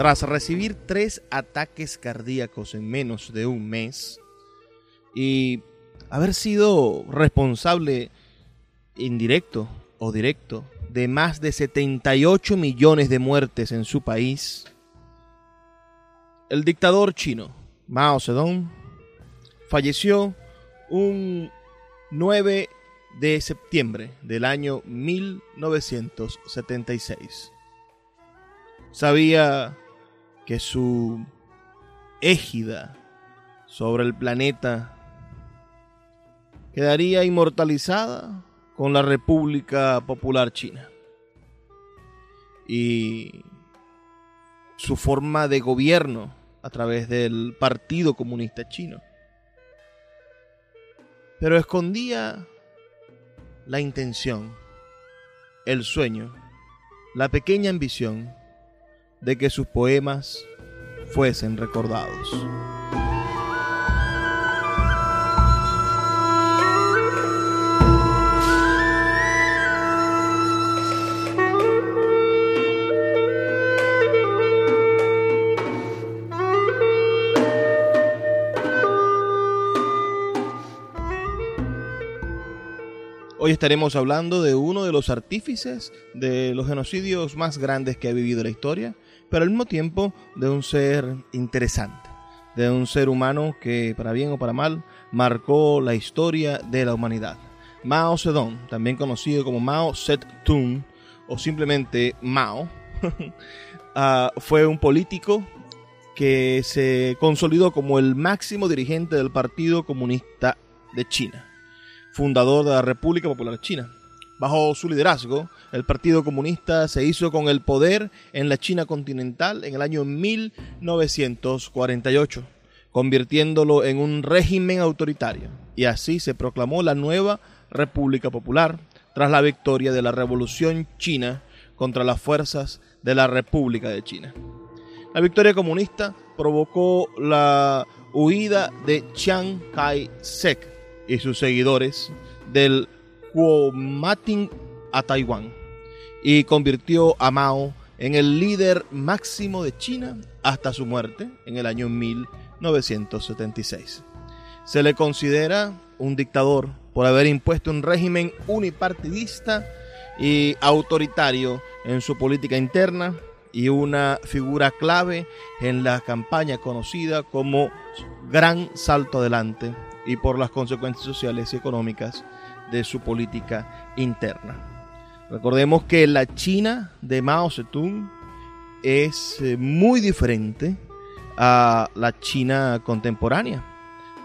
Tras recibir tres ataques cardíacos en menos de un mes y haber sido responsable indirecto o directo de más de 78 millones de muertes en su país, el dictador chino Mao Zedong falleció un 9 de septiembre del año 1976. Sabía que su égida sobre el planeta quedaría inmortalizada con la República Popular China. Y su forma de gobierno a través del Partido Comunista Chino. Pero escondía la intención, el sueño, la pequeña ambición de que sus poemas fuesen recordados. Hoy estaremos hablando de uno de los artífices de los genocidios más grandes que ha vivido la historia, pero al mismo tiempo de un ser interesante, de un ser humano que, para bien o para mal, marcó la historia de la humanidad. Mao Zedong, también conocido como Mao Zedong o simplemente Mao, ah, fue un político que se consolidó como el máximo dirigente del Partido Comunista de China, fundador de la República Popular China. Bajo su liderazgo, el Partido Comunista se hizo con el poder en la China continental en el año 1948, convirtiéndolo en un régimen autoritario. Y así se proclamó la nueva República Popular tras la victoria de la Revolución China contra las fuerzas de la República de China. La victoria comunista provocó la huida de Chiang Kai-shek y sus seguidores del Kuomintang a Taiwán y convirtió a Mao en el líder máximo de China hasta su muerte en el año 1976. Se le considera un dictador por haber impuesto un régimen unipartidista y autoritario en su política interna y una figura clave en la campaña conocida como Gran Salto Adelante y por las consecuencias sociales y económicas de su política interna. Recordemos que la China de Mao Zedong es eh, muy diferente a la China contemporánea,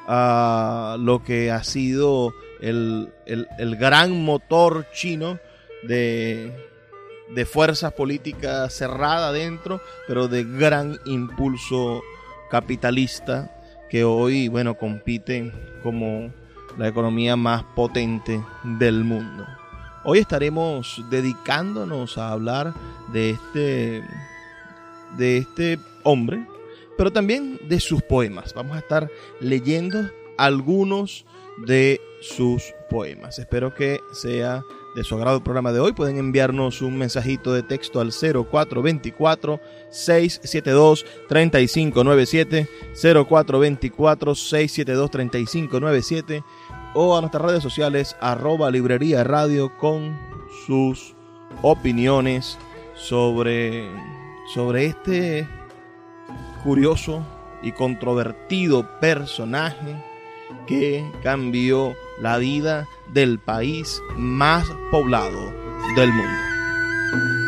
a lo que ha sido el, gran motor chino de, de fuerzas políticas cerrada adentro, pero de gran impulso capitalista que hoy, bueno, compiten como la economía más potente del mundo. Hoy estaremos dedicándonos a hablar de este, de este hombre, pero también de sus poemas. Vamos a estar leyendo algunos de sus poemas. Espero que sea de su agrado el programa de hoy, pueden enviarnos un mensajito de texto al 0424-672-3597, 0424-672-3597 o a nuestras redes sociales arroba librería radio con sus opiniones sobre, sobre este curioso y controvertido personaje que cambió la vida del país más poblado del mundo.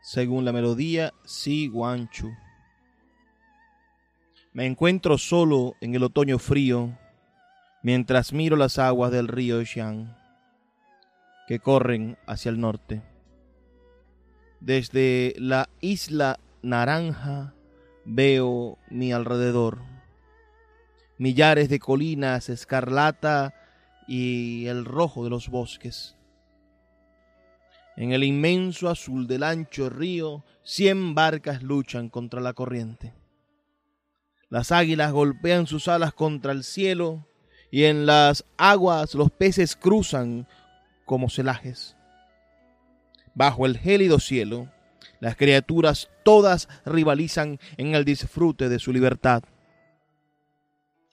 Según la melodía Si Chu. Me encuentro solo en el otoño frío mientras miro las aguas del río Xiang que corren hacia el norte. Desde la isla naranja veo mi alrededor, millares de colinas escarlata y el rojo de los bosques. En el inmenso azul del ancho río, cien barcas luchan contra la corriente. Las águilas golpean sus alas contra el cielo y en las aguas los peces cruzan como celajes. Bajo el gélido cielo, las criaturas todas rivalizan en el disfrute de su libertad.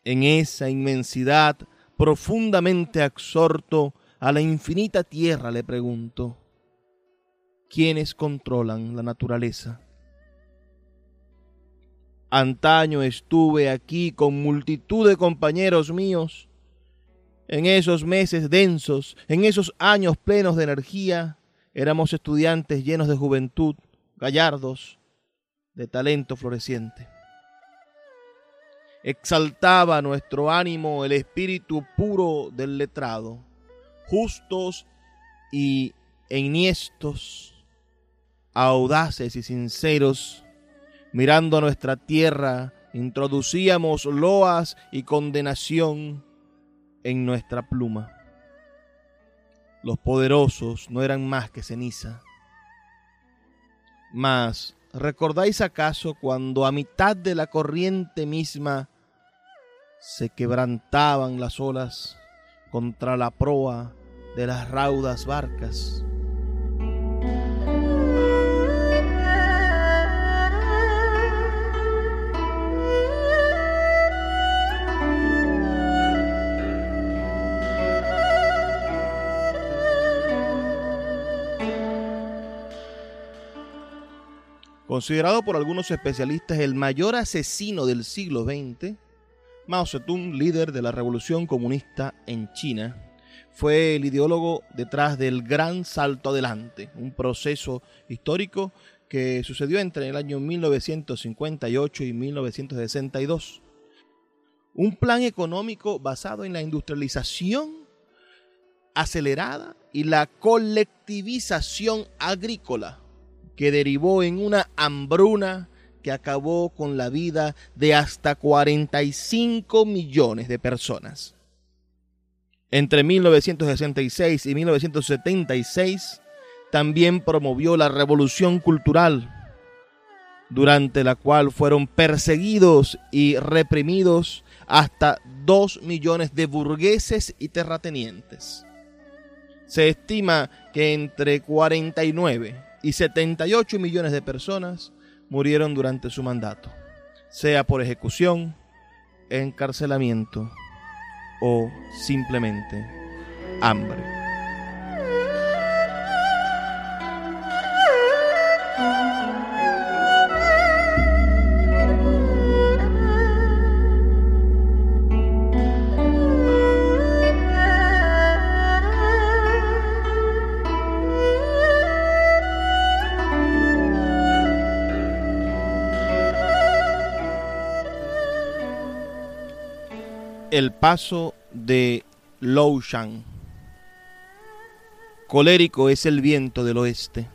En esa inmensidad, profundamente absorto a la infinita tierra, le pregunto, quienes controlan la naturaleza. Antaño estuve aquí con multitud de compañeros míos. En esos meses densos, en esos años plenos de energía, éramos estudiantes llenos de juventud, gallardos, de talento floreciente. Exaltaba nuestro ánimo el espíritu puro del letrado, justos y enhiestos audaces y sinceros, mirando nuestra tierra, introducíamos loas y condenación en nuestra pluma. Los poderosos no eran más que ceniza. Mas, ¿recordáis acaso cuando a mitad de la corriente misma se quebrantaban las olas contra la proa de las raudas barcas? Considerado por algunos especialistas el mayor asesino del siglo XX, Mao Zedong, líder de la revolución comunista en China, fue el ideólogo detrás del Gran Salto Adelante, un proceso histórico que sucedió entre el año 1958 y 1962. Un plan económico basado en la industrialización acelerada y la colectivización agrícola que derivó en una hambruna que acabó con la vida de hasta 45 millones de personas. Entre 1966 y 1976 también promovió la revolución cultural, durante la cual fueron perseguidos y reprimidos hasta 2 millones de burgueses y terratenientes. Se estima que entre 49 y 78 millones de personas murieron durante su mandato, sea por ejecución, encarcelamiento o simplemente hambre. El paso de Loushan. Colérico es el viento del oeste.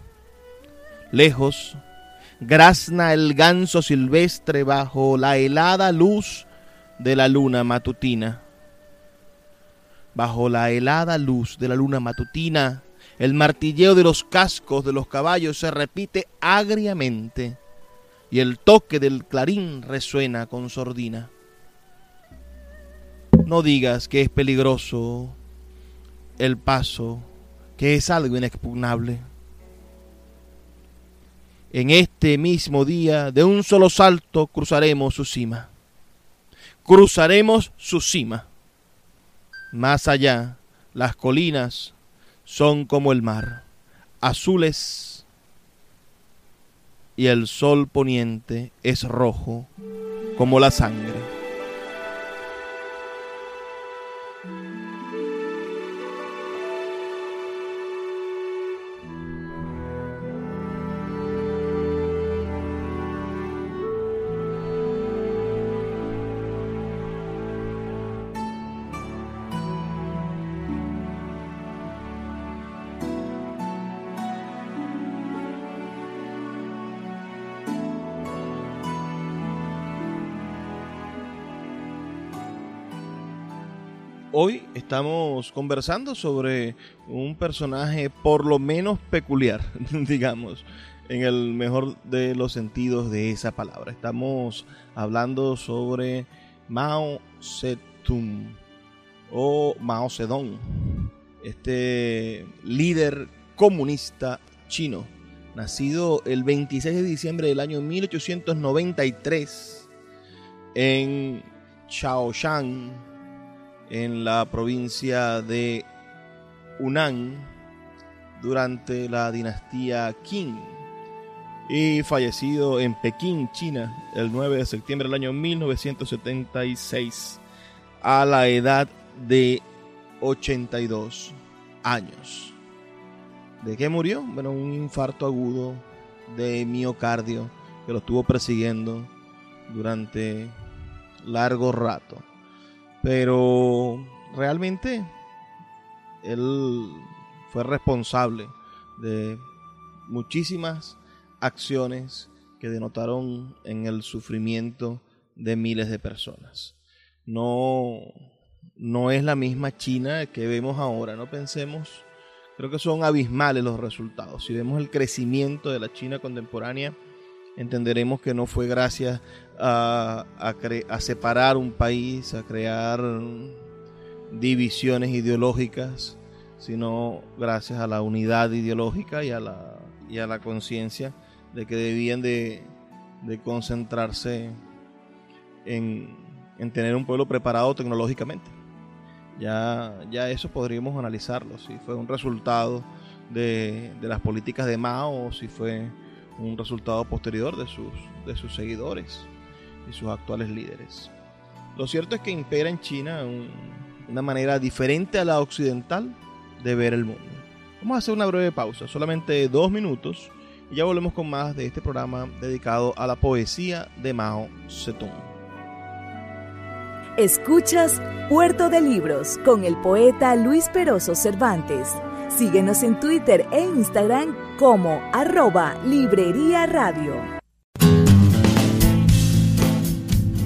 Lejos, grazna el ganso silvestre bajo la helada luz de la luna matutina. Bajo la helada luz de la luna matutina, el martilleo de los cascos de los caballos se repite agriamente y el toque del clarín resuena con sordina. No digas que es peligroso el paso, que es algo inexpugnable. En este mismo día, de un solo salto, cruzaremos su cima. Cruzaremos su cima. Más allá, las colinas son como el mar, azules, y el sol poniente es rojo como la sangre. Estamos conversando sobre un personaje por lo menos peculiar, digamos, en el mejor de los sentidos de esa palabra. Estamos hablando sobre Mao Zedong o Mao Zedong, este líder comunista chino, nacido el 26 de diciembre del año 1893 en Chaoshan, en la provincia de Hunan durante la dinastía Qing y fallecido en Pekín, China, el 9 de septiembre del año 1976 a la edad de 82 años. ¿De qué murió? Bueno, un infarto agudo de miocardio que lo estuvo persiguiendo durante largo rato. Pero realmente él fue responsable de muchísimas acciones que denotaron en el sufrimiento de miles de personas. No, no es la misma China que vemos ahora, no pensemos, creo que son abismales los resultados. Si vemos el crecimiento de la China contemporánea, entenderemos que no fue gracias a, a, separar un país, a crear divisiones ideológicas, sino gracias a la unidad ideológica y a la, y a la conciencia de que debían de, de concentrarse en, en, tener un pueblo preparado tecnológicamente. Ya, ya eso podríamos analizarlo, si fue un resultado de, de las políticas de Mao o si fue un resultado posterior de sus, de sus seguidores y sus actuales líderes. Lo cierto es que impera en China una manera diferente a la occidental de ver el mundo. Vamos a hacer una breve pausa, solamente dos minutos, y ya volvemos con más de este programa dedicado a la poesía de Mao Zedong. Escuchas Puerto de Libros con el poeta Luis Peroso Cervantes. Síguenos en Twitter e Instagram como arroba Librería Radio.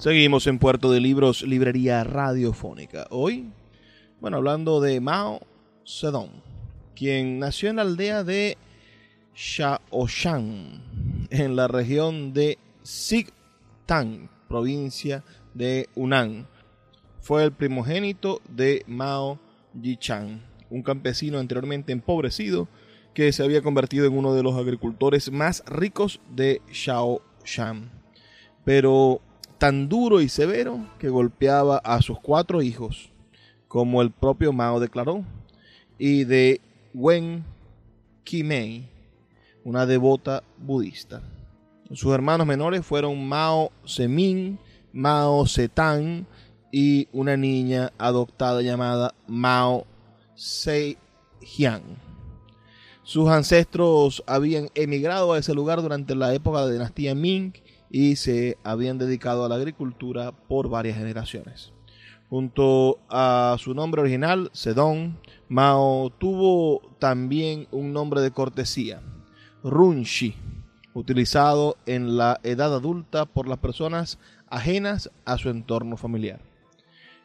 Seguimos en Puerto de Libros, librería radiofónica. Hoy, bueno, hablando de Mao Zedong, quien nació en la aldea de Shaoshan, en la región de Xitang, provincia de Hunan. Fue el primogénito de Mao Yichang, un campesino anteriormente empobrecido que se había convertido en uno de los agricultores más ricos de Shaoshan. Pero tan duro y severo que golpeaba a sus cuatro hijos, como el propio Mao declaró, y de Wen Qimei, una devota budista. Sus hermanos menores fueron Mao Zemin, Mao Zedong y una niña adoptada llamada Mao Zedong. Sus ancestros habían emigrado a ese lugar durante la época de la dinastía Ming y se habían dedicado a la agricultura por varias generaciones. Junto a su nombre original, Sedón, Mao tuvo también un nombre de cortesía, Runshi, utilizado en la edad adulta por las personas ajenas a su entorno familiar.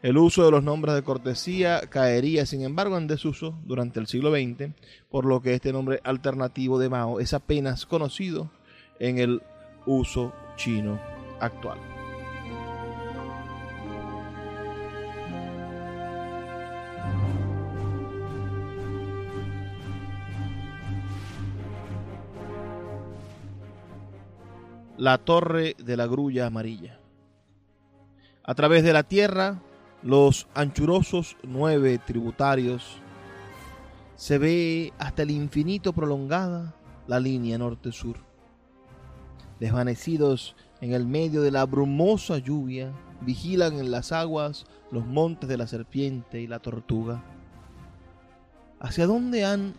El uso de los nombres de cortesía caería, sin embargo, en desuso durante el siglo XX, por lo que este nombre alternativo de Mao es apenas conocido en el uso chino actual. La torre de la grulla amarilla. A través de la tierra, los anchurosos nueve tributarios, se ve hasta el infinito prolongada la línea norte-sur desvanecidos en el medio de la brumosa lluvia, vigilan en las aguas los montes de la serpiente y la tortuga. ¿Hacia dónde han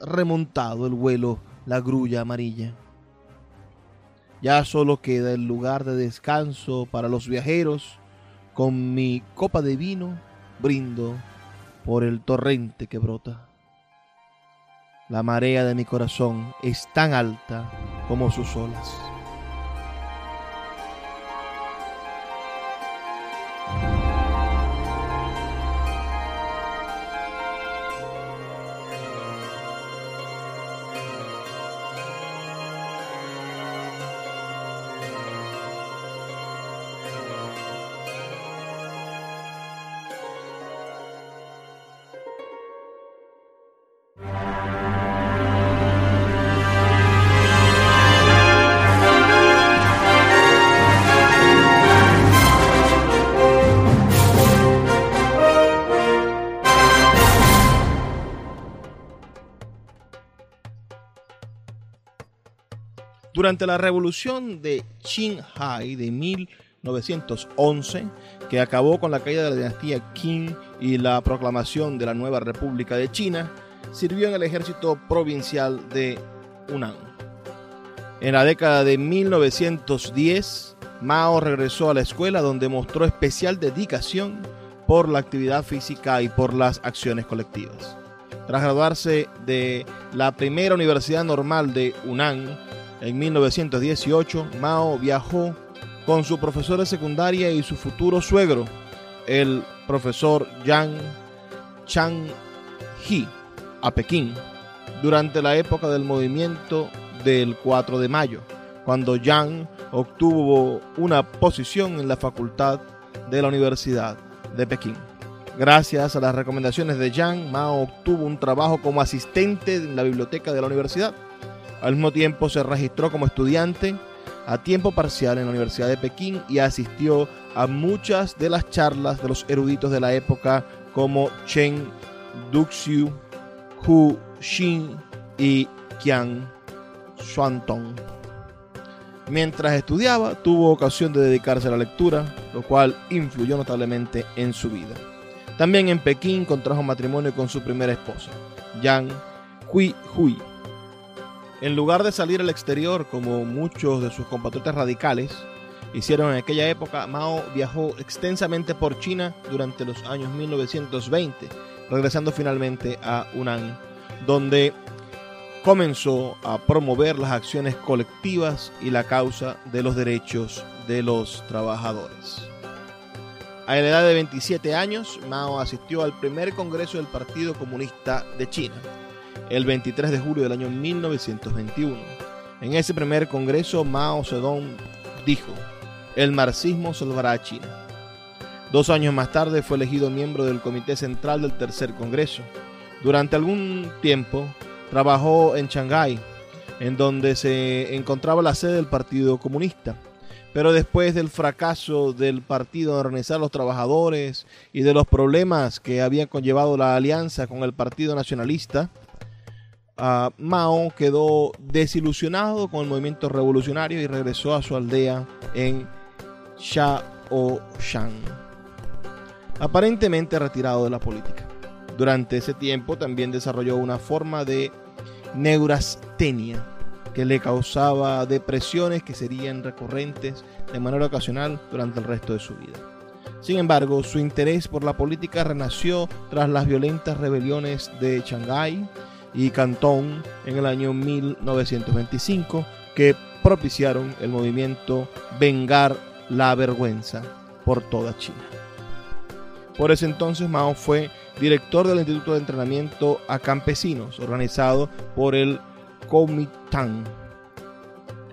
remontado el vuelo la grulla amarilla? Ya solo queda el lugar de descanso para los viajeros. Con mi copa de vino brindo por el torrente que brota. La marea de mi corazón es tan alta como sus olas. Durante la revolución de Qinghai de 1911, que acabó con la caída de la dinastía Qing y la proclamación de la nueva República de China, sirvió en el ejército provincial de Hunan. En la década de 1910, Mao regresó a la escuela donde mostró especial dedicación por la actividad física y por las acciones colectivas. Tras graduarse de la primera universidad normal de Hunan, en 1918, Mao viajó con su profesor de secundaria y su futuro suegro, el profesor Yang Chang-hee, a Pekín durante la época del movimiento del 4 de mayo, cuando Yang obtuvo una posición en la facultad de la Universidad de Pekín. Gracias a las recomendaciones de Yang, Mao obtuvo un trabajo como asistente en la biblioteca de la universidad al mismo tiempo se registró como estudiante a tiempo parcial en la Universidad de Pekín y asistió a muchas de las charlas de los eruditos de la época como Chen Duxiu, Hu Xin y Qian Xuantong. Mientras estudiaba, tuvo ocasión de dedicarse a la lectura, lo cual influyó notablemente en su vida. También en Pekín contrajo matrimonio con su primera esposa, Yang Hui Hui, en lugar de salir al exterior como muchos de sus compatriotas radicales hicieron en aquella época, Mao viajó extensamente por China durante los años 1920, regresando finalmente a Hunan, donde comenzó a promover las acciones colectivas y la causa de los derechos de los trabajadores. A la edad de 27 años, Mao asistió al primer Congreso del Partido Comunista de China, el 23 de julio del año 1921. En ese primer Congreso, Mao Zedong dijo, el marxismo salvará a China. Dos años más tarde fue elegido miembro del Comité Central del Tercer Congreso. Durante algún tiempo trabajó en Shanghái, en donde se encontraba la sede del Partido Comunista. Pero después del fracaso del partido de organizar a los trabajadores y de los problemas que había conllevado la alianza con el Partido Nacionalista, uh, Mao quedó desilusionado con el movimiento revolucionario y regresó a su aldea en Shaoxan aparentemente retirado de la política. Durante ese tiempo también desarrolló una forma de neurastenia que le causaba depresiones que serían recurrentes de manera ocasional durante el resto de su vida. Sin embargo, su interés por la política renació tras las violentas rebeliones de Shanghái y Cantón en el año 1925 que propiciaron el movimiento Vengar la Vergüenza por toda China. Por ese entonces Mao fue director del Instituto de Entrenamiento a Campesinos, organizado por el Kuomintang.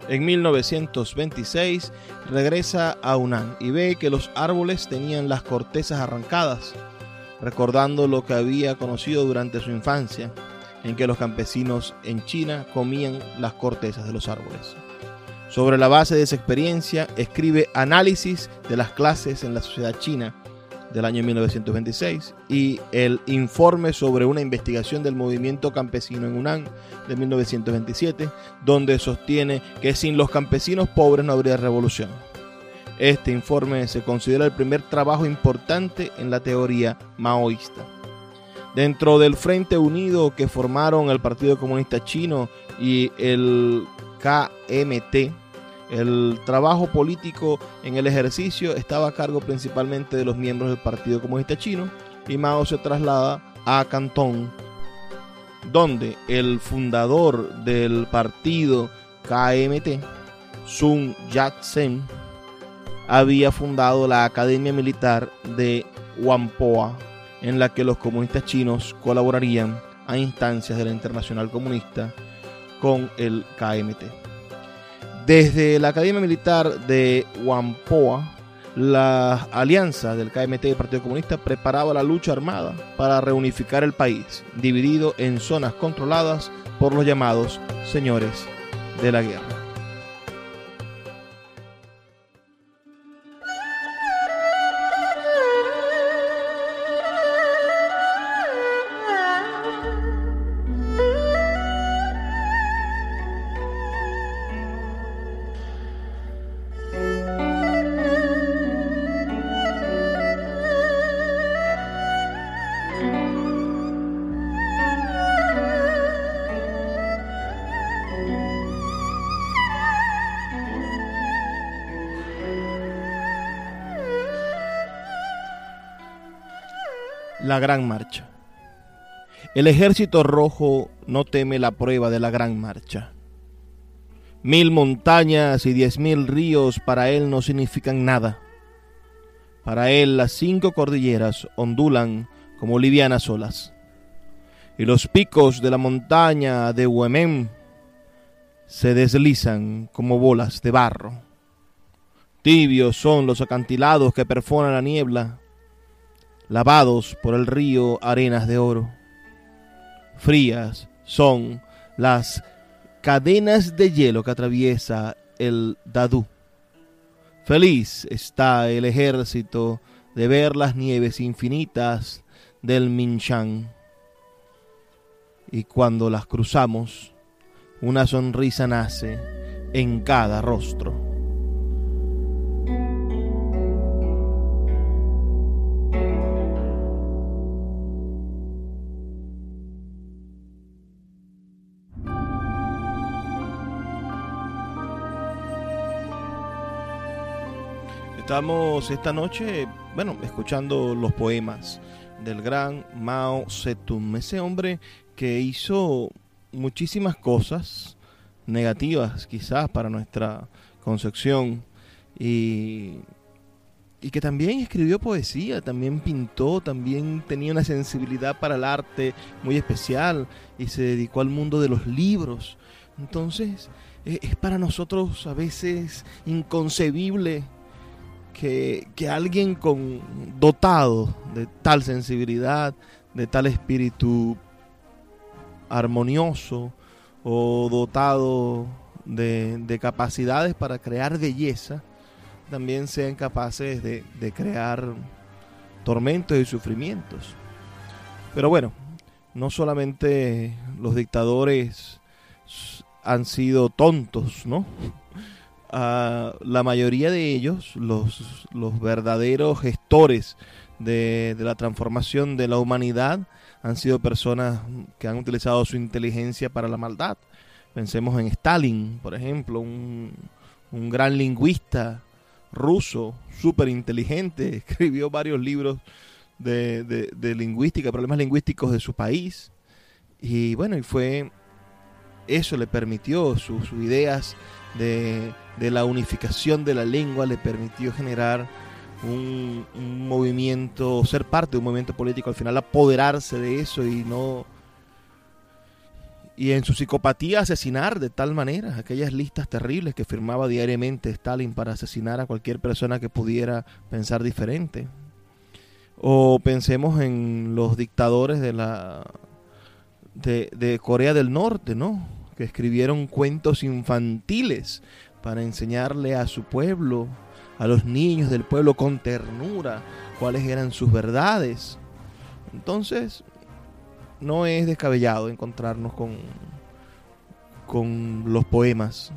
En 1926 regresa a Hunan y ve que los árboles tenían las cortezas arrancadas, recordando lo que había conocido durante su infancia, en que los campesinos en China comían las cortezas de los árboles. Sobre la base de esa experiencia, escribe análisis de las clases en la sociedad china del año 1926 y el informe sobre una investigación del movimiento campesino en UNAM de 1927, donde sostiene que sin los campesinos pobres no habría revolución. Este informe se considera el primer trabajo importante en la teoría maoísta. Dentro del Frente Unido que formaron el Partido Comunista Chino y el KMT, el trabajo político en el ejercicio estaba a cargo principalmente de los miembros del Partido Comunista Chino y Mao se traslada a Cantón, donde el fundador del partido KMT, Sun Yat-sen, había fundado la Academia Militar de Whampoa, en la que los comunistas chinos colaborarían a instancias de la Internacional Comunista con el KMT. Desde la Academia Militar de Whampoa, la alianza del KMT y el Partido Comunista preparaba la lucha armada para reunificar el país, dividido en zonas controladas por los llamados señores de la guerra. La Gran Marcha. El ejército rojo no teme la prueba de la Gran Marcha. Mil montañas y diez mil ríos para él no significan nada. Para él las cinco cordilleras ondulan como livianas olas. Y los picos de la montaña de Huemén se deslizan como bolas de barro. Tibios son los acantilados que perforan la niebla lavados por el río arenas de oro. Frías son las cadenas de hielo que atraviesa el Dadú. Feliz está el ejército de ver las nieves infinitas del Minshan. Y cuando las cruzamos, una sonrisa nace en cada rostro. Estamos esta noche, bueno, escuchando los poemas del gran Mao Zedong, ese hombre que hizo muchísimas cosas negativas quizás para nuestra concepción y, y que también escribió poesía, también pintó, también tenía una sensibilidad para el arte muy especial y se dedicó al mundo de los libros. Entonces e, es para nosotros a veces inconcebible que, alguien con dotado de tal sensibilidad, de tal espíritu armonioso o dotado de, capacidades para crear belleza, también sean capaces de, de crear tormentos y sufrimientos. Pero bueno, no solamente los dictadores han sido tontos, ¿no? La mayoría de ellos, los, los verdaderos gestores de, de, la transformación de la humanidad, han sido personas que han utilizado su inteligencia para la maldad. Pensemos en Stalin, por ejemplo, un, un gran lingüista ruso, súper inteligente, escribió varios libros de, de, lingüística, problemas lingüísticos de su país. Y bueno, y fue eso le permitió, sus ideas de, de, la unificación de la lengua le permitió generar un, un, movimiento, ser parte de un movimiento político, al final apoderarse de eso y no... Y en su psicopatía asesinar de tal manera aquellas listas terribles que firmaba diariamente Stalin para asesinar a cualquier persona que pudiera pensar diferente. O pensemos en los dictadores de la de, de Corea del Norte, ¿no? Que escribieron cuentos infantiles para enseñarle a su pueblo a los niños del pueblo con ternura cuáles eran sus verdades. Entonces, no es descabellado encontrarnos con, con los poemas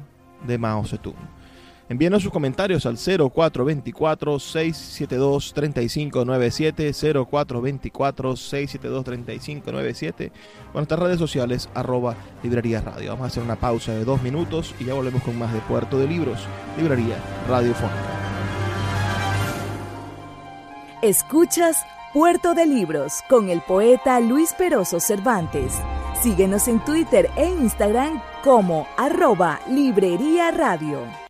de Mao Zedong. Envíenos sus comentarios al 0424-672-3597, 0424-672-3597, o nuestras redes sociales, arroba Librería Radio. Vamos a hacer una pausa de dos minutos y ya volvemos con más de Puerto de Libros, Librería Radiofónica. Escuchas Puerto de Libros con el poeta Luis Peroso Cervantes. Síguenos en Twitter e Instagram como arroba Librería Radio.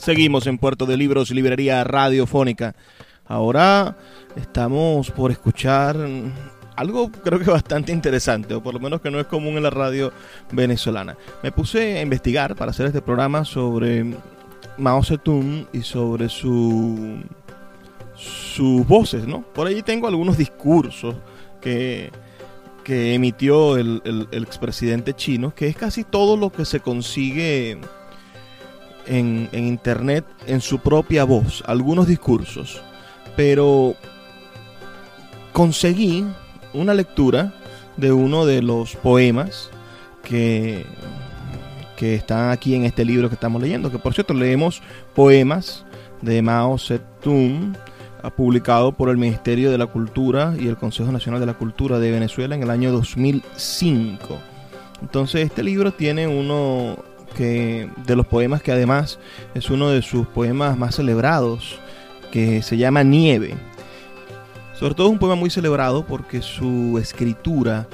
Seguimos en Puerto de Libros, Librería Radiofónica. Ahora estamos por escuchar algo creo que bastante interesante, o por lo menos que no es común en la radio venezolana. Me puse a investigar para hacer este programa sobre Mao Zedong y sobre su, sus voces, ¿no? Por ahí tengo algunos discursos que, que emitió el, el, el expresidente chino, que es casi todo lo que se consigue en, internet en su propia voz, algunos discursos, pero conseguí una lectura de uno de los poemas que, que están aquí en este libro que estamos leyendo, que por cierto leemos poemas de Mao Zedong, publicado por el Ministerio de la Cultura y el Consejo Nacional de la Cultura de Venezuela en el año 2005. Entonces este libro tiene uno que de los poemas que además es uno de sus poemas más celebrados, que se llama Nieve. Sobre todo es un poema muy celebrado porque su escritura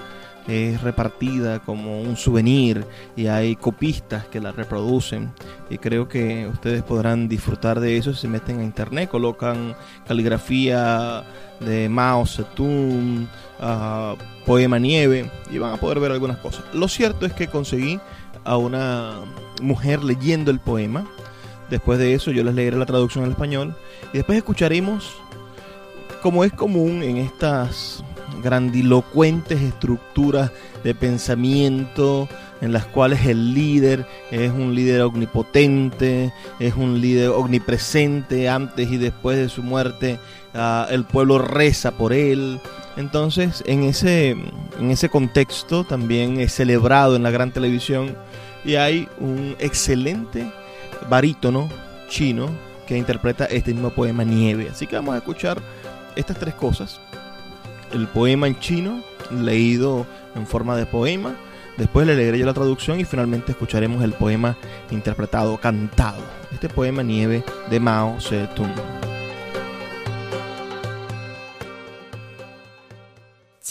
es repartida como un souvenir y hay copistas que la reproducen y creo que ustedes podrán disfrutar de eso si se meten a internet, colocan caligrafía de Mao Zedong, uh, poema nieve y van a poder ver algunas cosas. Lo cierto es que conseguí a una mujer leyendo el poema. Después de eso yo les leeré la traducción al español y después escucharemos como es común en estas grandilocuentes estructuras de pensamiento en las cuales el líder es un líder omnipotente, es un líder omnipresente antes y después de su muerte, uh, el pueblo reza por él. Entonces, en ese, en ese contexto también es celebrado en la gran televisión y hay un excelente barítono chino que interpreta este mismo poema Nieve. Así que vamos a escuchar estas tres cosas el poema en chino, leído en forma de poema. Después le leeré yo la traducción y finalmente escucharemos el poema interpretado, cantado. Este poema Nieve de Mao Zedong.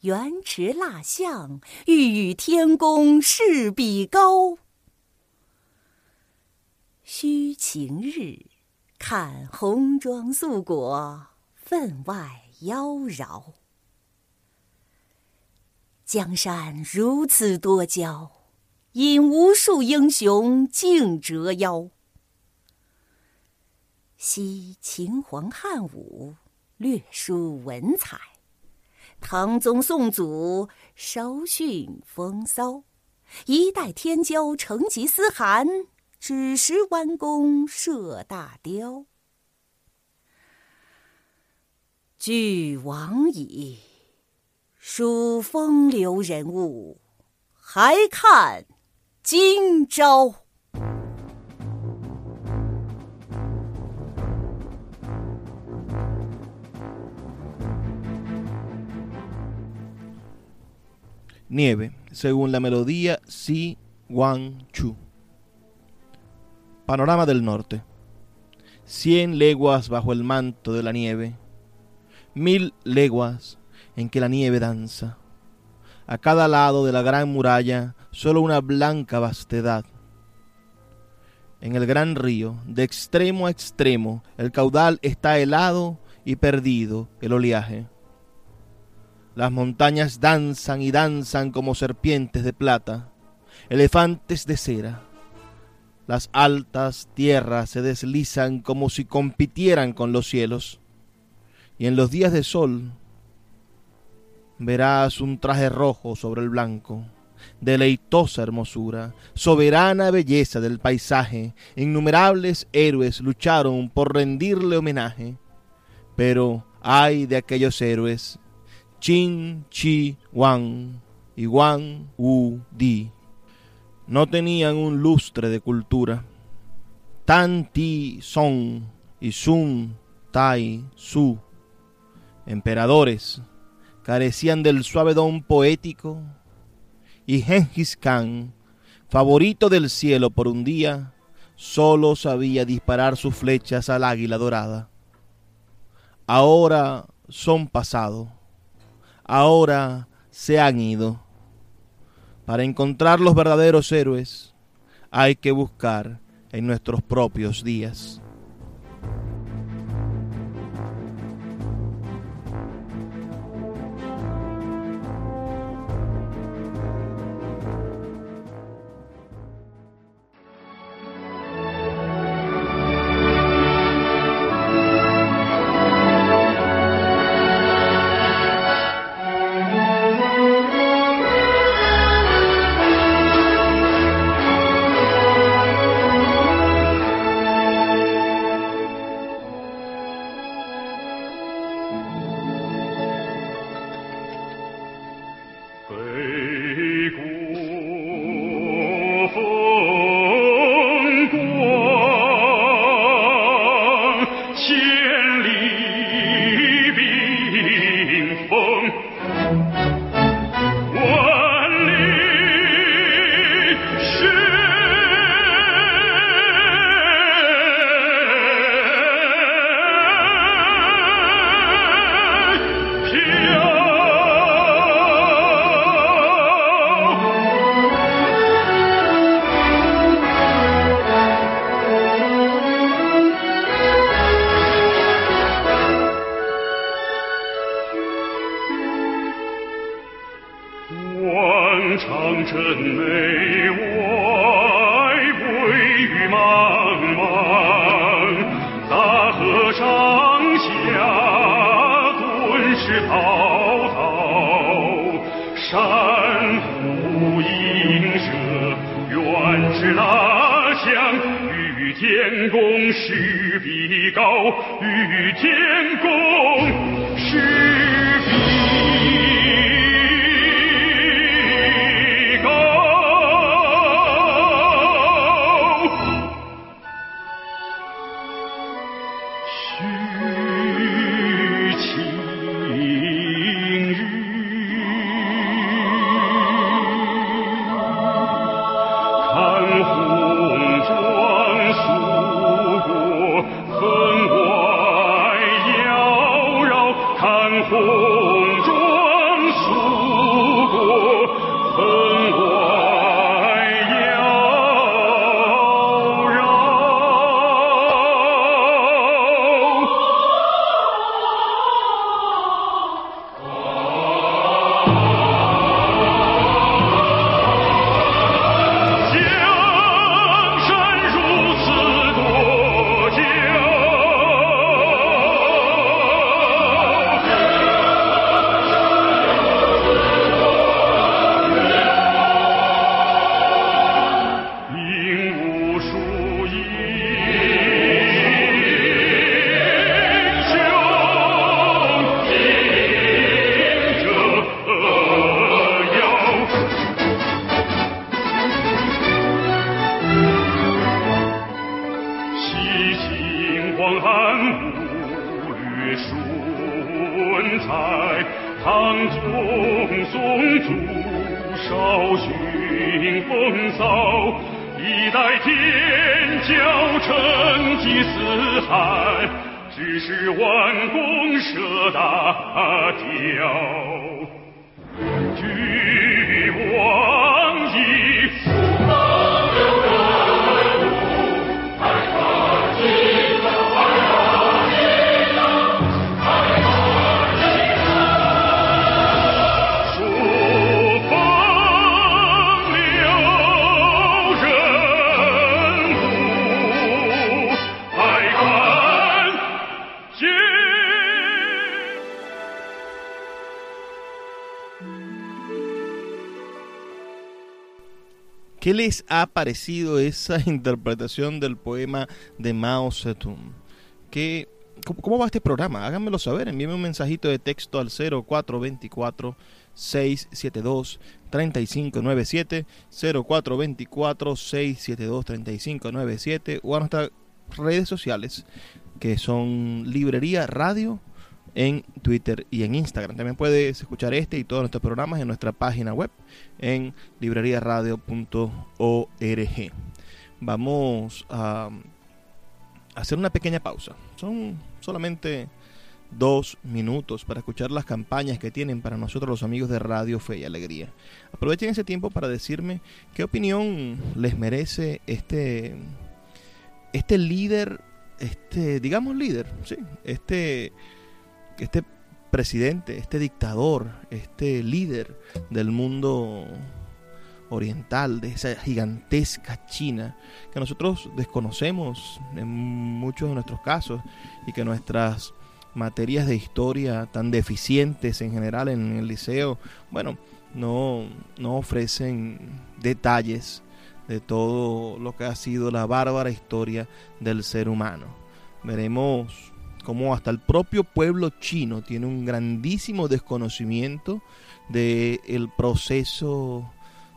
原驰蜡象，欲与天公试比高。须晴日，看红装素裹，分外妖娆。江山如此多娇，引无数英雄竞折腰。惜秦皇汉武，略输文采；唐宗宋祖，稍逊风骚。一代天骄成吉思汗，只识弯弓射大雕。俱往矣。数风流人物，还看今朝。Nieve, según la melodía Si Wan Chu. Panorama del norte. Cien leguas bajo el manto de la nieve. Mil leguas en que la nieve danza. A cada lado de la gran muralla solo una blanca vastedad. En el gran río, de extremo a extremo, el caudal está helado y perdido el oleaje. Las montañas danzan y danzan como serpientes de plata, elefantes de cera. Las altas tierras se deslizan como si compitieran con los cielos. Y en los días de sol, verás un traje rojo sobre el blanco, deleitosa hermosura, soberana belleza del paisaje, innumerables héroes lucharon por rendirle homenaje, pero ay de aquellos héroes, Chin Chi Wang y Wang Wu Di, no tenían un lustre de cultura, Tan Ti Song y Sun Tai Su, emperadores, carecían del suave don poético, y Genghis Khan, favorito del cielo por un día, solo sabía disparar sus flechas al águila dorada. Ahora son pasado, ahora se han ido. Para encontrar los verdaderos héroes hay que buscar en nuestros propios días. 长城内外，归于茫茫。大河上下，顿时滔滔。山呼应舍，远至那乡。与天公试比高，与天公只是弯弓射大雕 ¿Qué les ha parecido esa interpretación del poema de Mao Zedong? ¿Qué, cómo, va este programa? Háganmelo saber, envíenme un mensajito de texto al 0424 672 3597 0424 672 3597 o a nuestras redes sociales que son Librería Radio en Twitter y en Instagram. También puedes escuchar este y todos nuestros programas en nuestra página web en libreriaradio.org. Vamos a hacer una pequeña pausa. Son solamente dos minutos para escuchar las campañas que tienen para nosotros los amigos de Radio Fe y Alegría. Aprovechen ese tiempo para decirme qué opinión les merece este, este líder, este, digamos líder, sí, este este presidente, este dictador, este líder del mundo oriental, de esa gigantesca China, que nosotros desconocemos en muchos de nuestros casos y que nuestras materias de historia tan deficientes en general en el liceo, bueno, no, no ofrecen detalles de todo lo que ha sido la bárbara historia del ser humano. Veremos como hasta el propio pueblo chino tiene un grandísimo desconocimiento del el proceso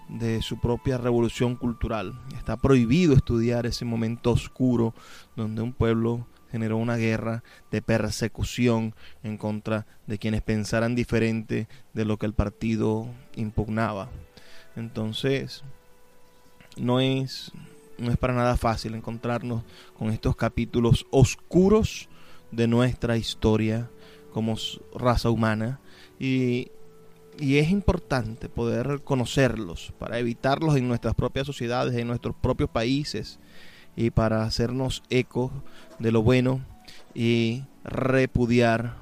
de su propia revolución cultural. Está prohibido estudiar ese momento oscuro donde un pueblo generó una guerra de persecución en contra de quienes pensaran diferente de lo que el partido impugnaba. Entonces, no es, no es para nada fácil encontrarnos con estos capítulos oscuros de nuestra historia como raza humana y, es importante poder conocerlos para evitarlos en nuestras propias sociedades, en nuestros propios países y para hacernos eco de lo bueno y repudiar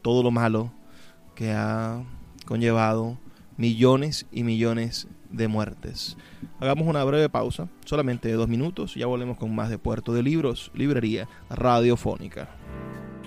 todo lo malo que ha conllevado millones y millones de muertes. Hagamos una breve pausa, solamente de dos minutos, y ya volvemos con más de Puerto de Libros, Librería Radiofónica.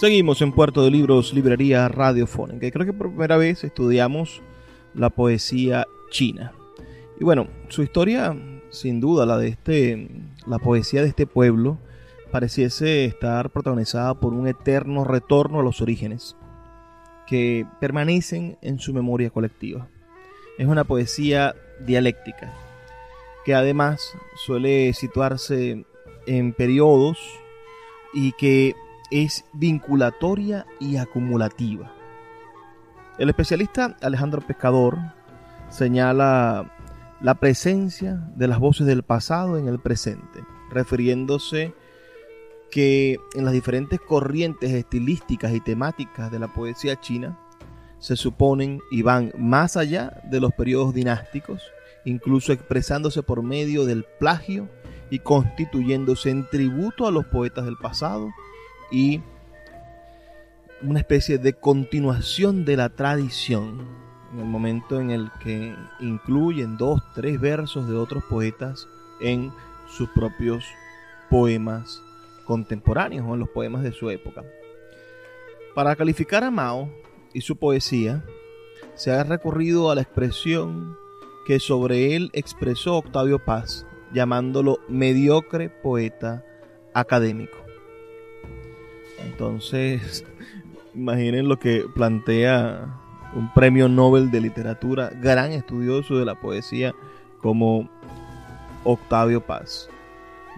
Seguimos en Puerto de Libros, Librería Radiofónica. Creo que por primera vez estudiamos la poesía china. Y bueno, su historia, sin duda, la de este, la poesía de este pueblo, pareciese estar protagonizada por un eterno retorno a los orígenes, que permanecen en su memoria colectiva. Es una poesía dialéctica, que además suele situarse en periodos y que es vinculatoria y acumulativa. El especialista Alejandro Pescador señala la presencia de las voces del pasado en el presente, refiriéndose que en las diferentes corrientes estilísticas y temáticas de la poesía china se suponen y van más allá de los periodos dinásticos, incluso expresándose por medio del plagio y constituyéndose en tributo a los poetas del pasado y una especie de continuación de la tradición en el momento en el que incluyen dos, tres versos de otros poetas en sus propios poemas contemporáneos o en los poemas de su época. Para calificar a Mao y su poesía, se ha recurrido a la expresión que sobre él expresó Octavio Paz, llamándolo mediocre poeta académico. Entonces, imaginen lo que plantea un premio Nobel de literatura, gran estudioso de la poesía como Octavio Paz.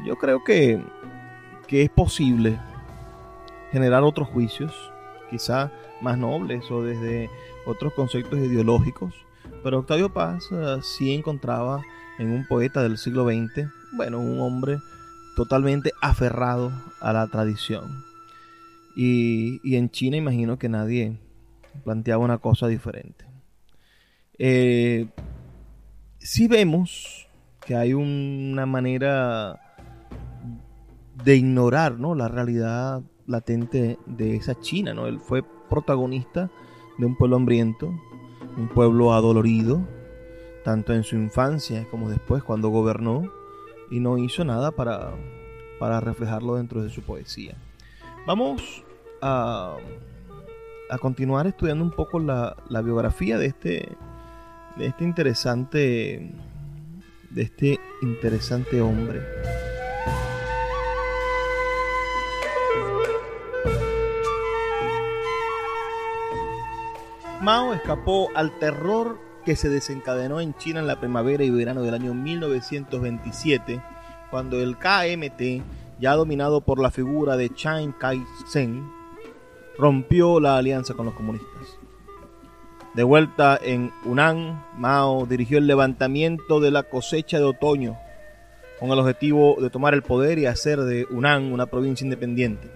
Yo creo que, que es posible generar otros juicios, quizá más nobles o desde otros conceptos ideológicos, pero Octavio Paz uh, sí encontraba en un poeta del siglo XX, bueno, un hombre totalmente aferrado a la tradición. Y, en China imagino que nadie planteaba una cosa diferente. Eh, si vemos que hay una manera de ignorar ¿no? la realidad latente de esa China. ¿no? Él fue protagonista de un pueblo hambriento, un pueblo adolorido, tanto en su infancia como después cuando gobernó, y no hizo nada para, para reflejarlo dentro de su poesía. Vamos a, continuar estudiando un poco la, biografía de este, de este interesante, de este interesante hombre. Mao escapó al terror que se desencadenó en China en la primavera y verano del año 1927, cuando el KMT ya dominado por la figura de Chiang Kai-shek, rompió la alianza con los comunistas. De vuelta en Hunan, Mao dirigió el levantamiento de la cosecha de otoño con el objetivo de tomar el poder y hacer de Hunan una provincia independiente.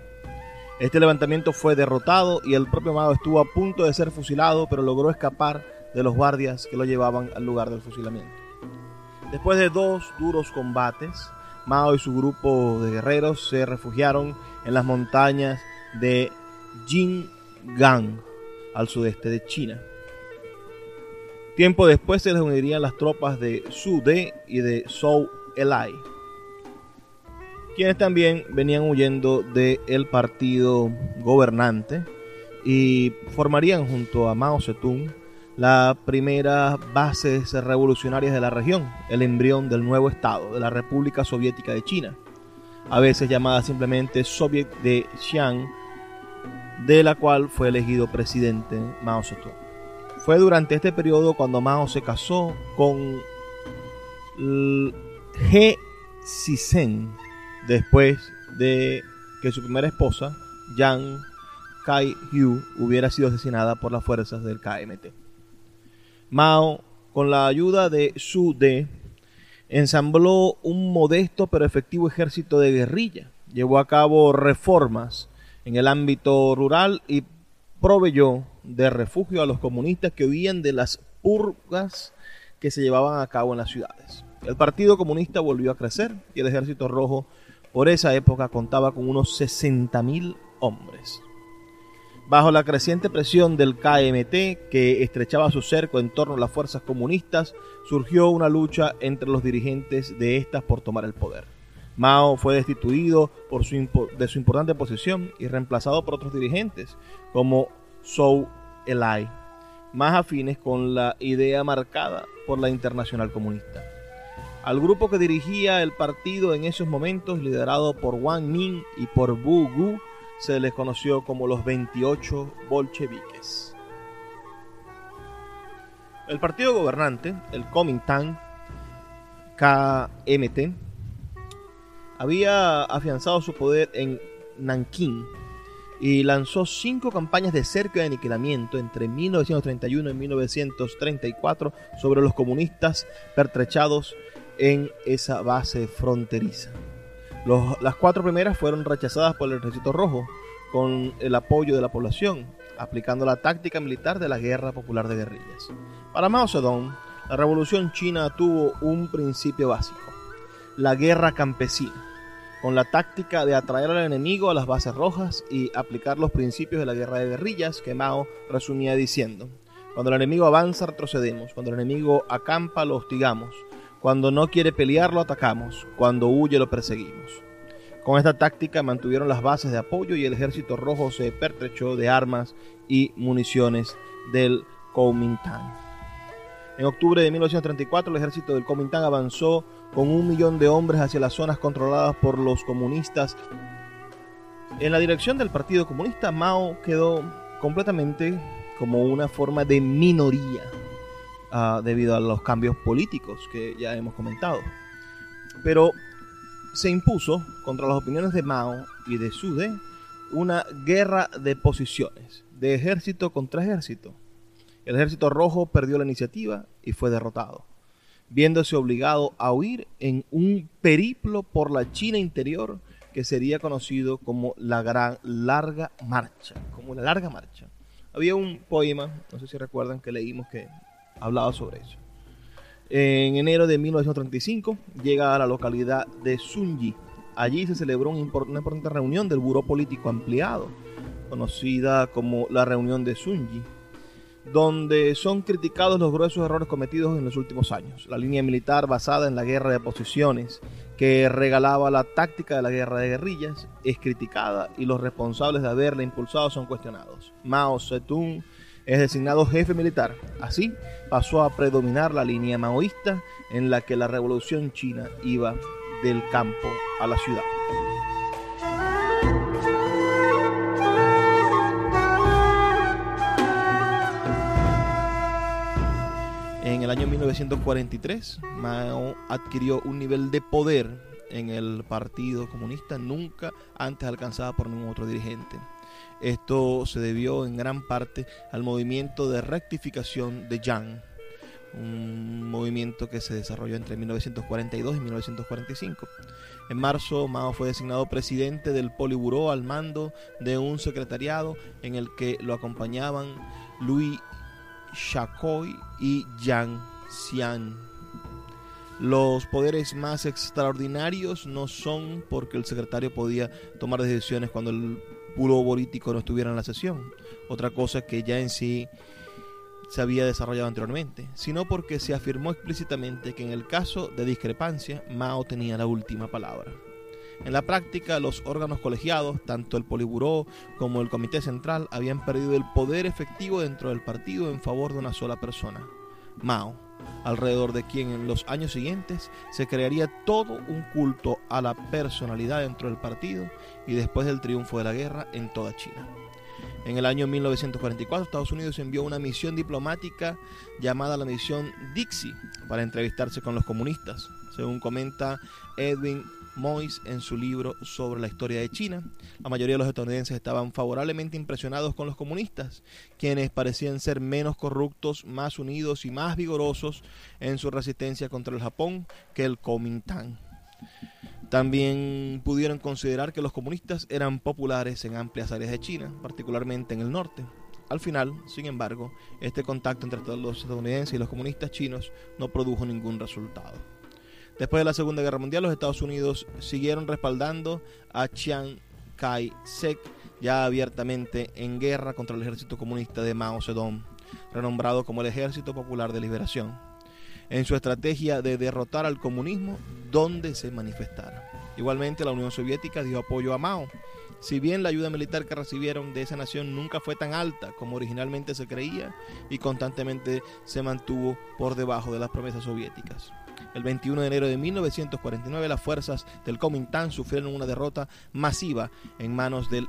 Este levantamiento fue derrotado y el propio Mao estuvo a punto de ser fusilado, pero logró escapar de los guardias que lo llevaban al lugar del fusilamiento. Después de dos duros combates, Mao y su grupo de guerreros se refugiaron en las montañas de Jinggang, al sudeste de China. Tiempo después se les unirían las tropas de Su De y de Zhou Enlai, quienes también venían huyendo del partido gobernante y formarían junto a Mao Zedong la primera bases revolucionarias de la región, el embrión del nuevo Estado, de la República Soviética de China, a veces llamada simplemente Soviet de Xi'an, de la cual fue elegido presidente Mao Zedong. Fue durante este periodo cuando Mao se casó con He Sisen, después de que su primera esposa, Yang Kai-hyu, hubiera sido asesinada por las fuerzas del KMT. Mao, con la ayuda de Su De, ensambló un modesto pero efectivo ejército de guerrilla, llevó a cabo reformas en el ámbito rural y proveyó de refugio a los comunistas que huían de las purgas que se llevaban a cabo en las ciudades. El Partido Comunista volvió a crecer y el Ejército Rojo por esa época contaba con unos 60.000 hombres. Bajo la creciente presión del KMT, que estrechaba su cerco en torno a las fuerzas comunistas, surgió una lucha entre los dirigentes de estas por tomar el poder. Mao fue destituido por su de su importante posición y reemplazado por otros dirigentes, como Zhou Enlai, más afines con la idea marcada por la Internacional Comunista. Al grupo que dirigía el partido en esos momentos, liderado por Wang Min y por Bu Gu, se les conoció como los 28 bolcheviques. El partido gobernante, el Kuomintang KMT, había afianzado su poder en Nanking y lanzó cinco campañas de cerco y aniquilamiento entre 1931 y 1934 sobre los comunistas pertrechados en esa base fronteriza las cuatro primeras fueron rechazadas por el Ejército Rojo con el apoyo de la población, aplicando la táctica militar de la Guerra Popular de Guerrillas. Para Mao Zedong, la Revolución China tuvo un principio básico, la guerra campesina, con la táctica de atraer al enemigo a las bases rojas y aplicar los principios de la guerra de guerrillas que Mao resumía diciendo, cuando el enemigo avanza retrocedemos, cuando el enemigo acampa lo hostigamos, cuando no quiere pelear lo atacamos, cuando huye lo perseguimos. Con esta táctica mantuvieron las bases de apoyo y el ejército rojo se pertrechó de armas y municiones del Kuomintang. En octubre de 1934 el ejército del Kuomintang avanzó con un millón de hombres hacia las zonas controladas por los comunistas. En la dirección del Partido Comunista, Mao quedó completamente como una forma de minoría Ah, debido a los cambios políticos que ya hemos comentado. Pero se impuso contra las opiniones de Mao y de Sude una guerra de posiciones, de ejército contra ejército. El ejército rojo perdió la iniciativa y fue derrotado, viéndose obligado a huir en un periplo por la China interior que sería conocido como la Gran Larga Marcha, como la Larga Marcha. Había un poema, no sé si recuerdan, que leímos que hablaba sobre eso. En enero de 1935 llega a la localidad de Sunji. Allí se celebró una importante reunión del Buró Político Ampliado, conocida como la reunión de Sunji, donde son criticados los gruesos errores cometidos en los últimos años. La línea militar basada en la guerra de posiciones, que regalaba la táctica de la guerra de guerrillas, es criticada y los responsables de haberla impulsado son cuestionados. Mao Zedong es designado jefe militar. Así pasó a predominar la línea maoísta en la que la revolución china iba del campo a la ciudad. En el año 1943, Mao adquirió un nivel de poder en el Partido Comunista nunca antes alcanzado por ningún otro dirigente. Esto se debió en gran parte al movimiento de rectificación de Yang, un movimiento que se desarrolló entre 1942 y 1945. En marzo, Mao fue designado presidente del Politburó al mando de un secretariado en el que lo acompañaban Louis Chacoy y Yang Xian. Los poderes más extraordinarios no son porque el secretario podía tomar decisiones cuando el puro político no estuviera en la sesión. Otra cosa que ya en sí se había desarrollado anteriormente, sino porque se afirmó explícitamente que en el caso de discrepancia Mao tenía la última palabra. En la práctica, los órganos colegiados, tanto el Poliburó como el Comité Central, habían perdido el poder efectivo dentro del partido en favor de una sola persona, Mao, alrededor de quien en los años siguientes se crearía todo un culto a la personalidad dentro del partido y después del triunfo de la guerra en toda China. En el año 1944 Estados Unidos envió una misión diplomática llamada la misión Dixie para entrevistarse con los comunistas. Según comenta Edwin Moyes en su libro sobre la historia de China. La mayoría de los estadounidenses estaban favorablemente impresionados con los comunistas, quienes parecían ser menos corruptos, más unidos y más vigorosos en su resistencia contra el Japón que el Kuomintang. También pudieron considerar que los comunistas eran populares en amplias áreas de China, particularmente en el norte. Al final, sin embargo, este contacto entre los estadounidenses y los comunistas chinos no produjo ningún resultado. Después de la Segunda Guerra Mundial, los Estados Unidos siguieron respaldando a Chiang Kai-shek, ya abiertamente en guerra contra el ejército comunista de Mao Zedong, renombrado como el Ejército Popular de Liberación, en su estrategia de derrotar al comunismo donde se manifestara. Igualmente, la Unión Soviética dio apoyo a Mao. Si bien la ayuda militar que recibieron de esa nación nunca fue tan alta como originalmente se creía y constantemente se mantuvo por debajo de las promesas soviéticas. El 21 de enero de 1949 las fuerzas del Kuomintang sufrieron una derrota masiva en manos del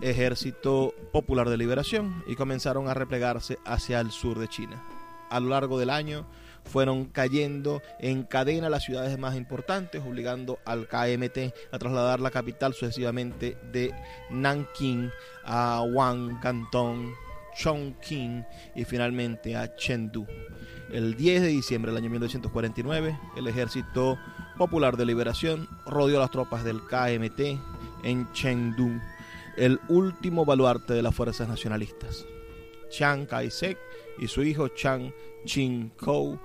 Ejército Popular de Liberación y comenzaron a replegarse hacia el sur de China. A lo largo del año fueron cayendo en cadena las ciudades más importantes, obligando al KMT a trasladar la capital sucesivamente de Nanking a Wang, Cantón, Chongqing y finalmente a Chengdu. El 10 de diciembre del año 1949, el Ejército Popular de Liberación rodeó las tropas del KMT en Chengdu, el último baluarte de las fuerzas nacionalistas. Chiang Kai-shek y su hijo Chiang Ching-kou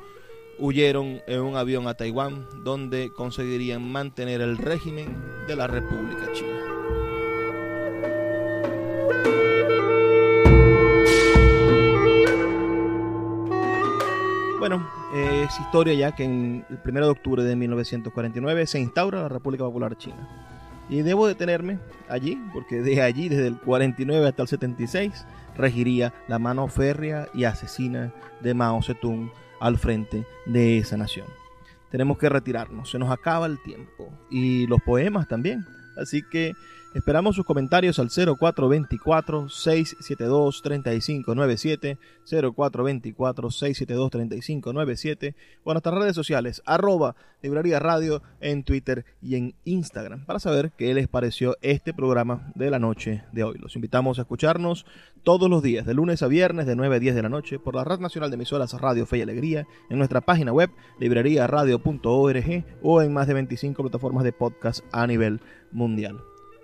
huyeron en un avión a Taiwán, donde conseguirían mantener el régimen de la República China. Bueno, es historia ya que en el 1 de octubre de 1949 se instaura la República Popular China. Y debo detenerme allí, porque de allí, desde el 49 hasta el 76, regiría la mano férrea y asesina de Mao Zedong al frente de esa nación. Tenemos que retirarnos, se nos acaba el tiempo y los poemas también. Así que Esperamos sus comentarios al 0424-672-3597, 0424-672-3597 o en nuestras redes sociales, arroba Librería Radio en Twitter y en Instagram, para saber qué les pareció este programa de la noche de hoy. Los invitamos a escucharnos todos los días, de lunes a viernes, de 9 a 10 de la noche, por la Red Nacional de Emisoras Radio Fe y Alegría, en nuestra página web, libreriaradio.org o en más de 25 plataformas de podcast a nivel mundial.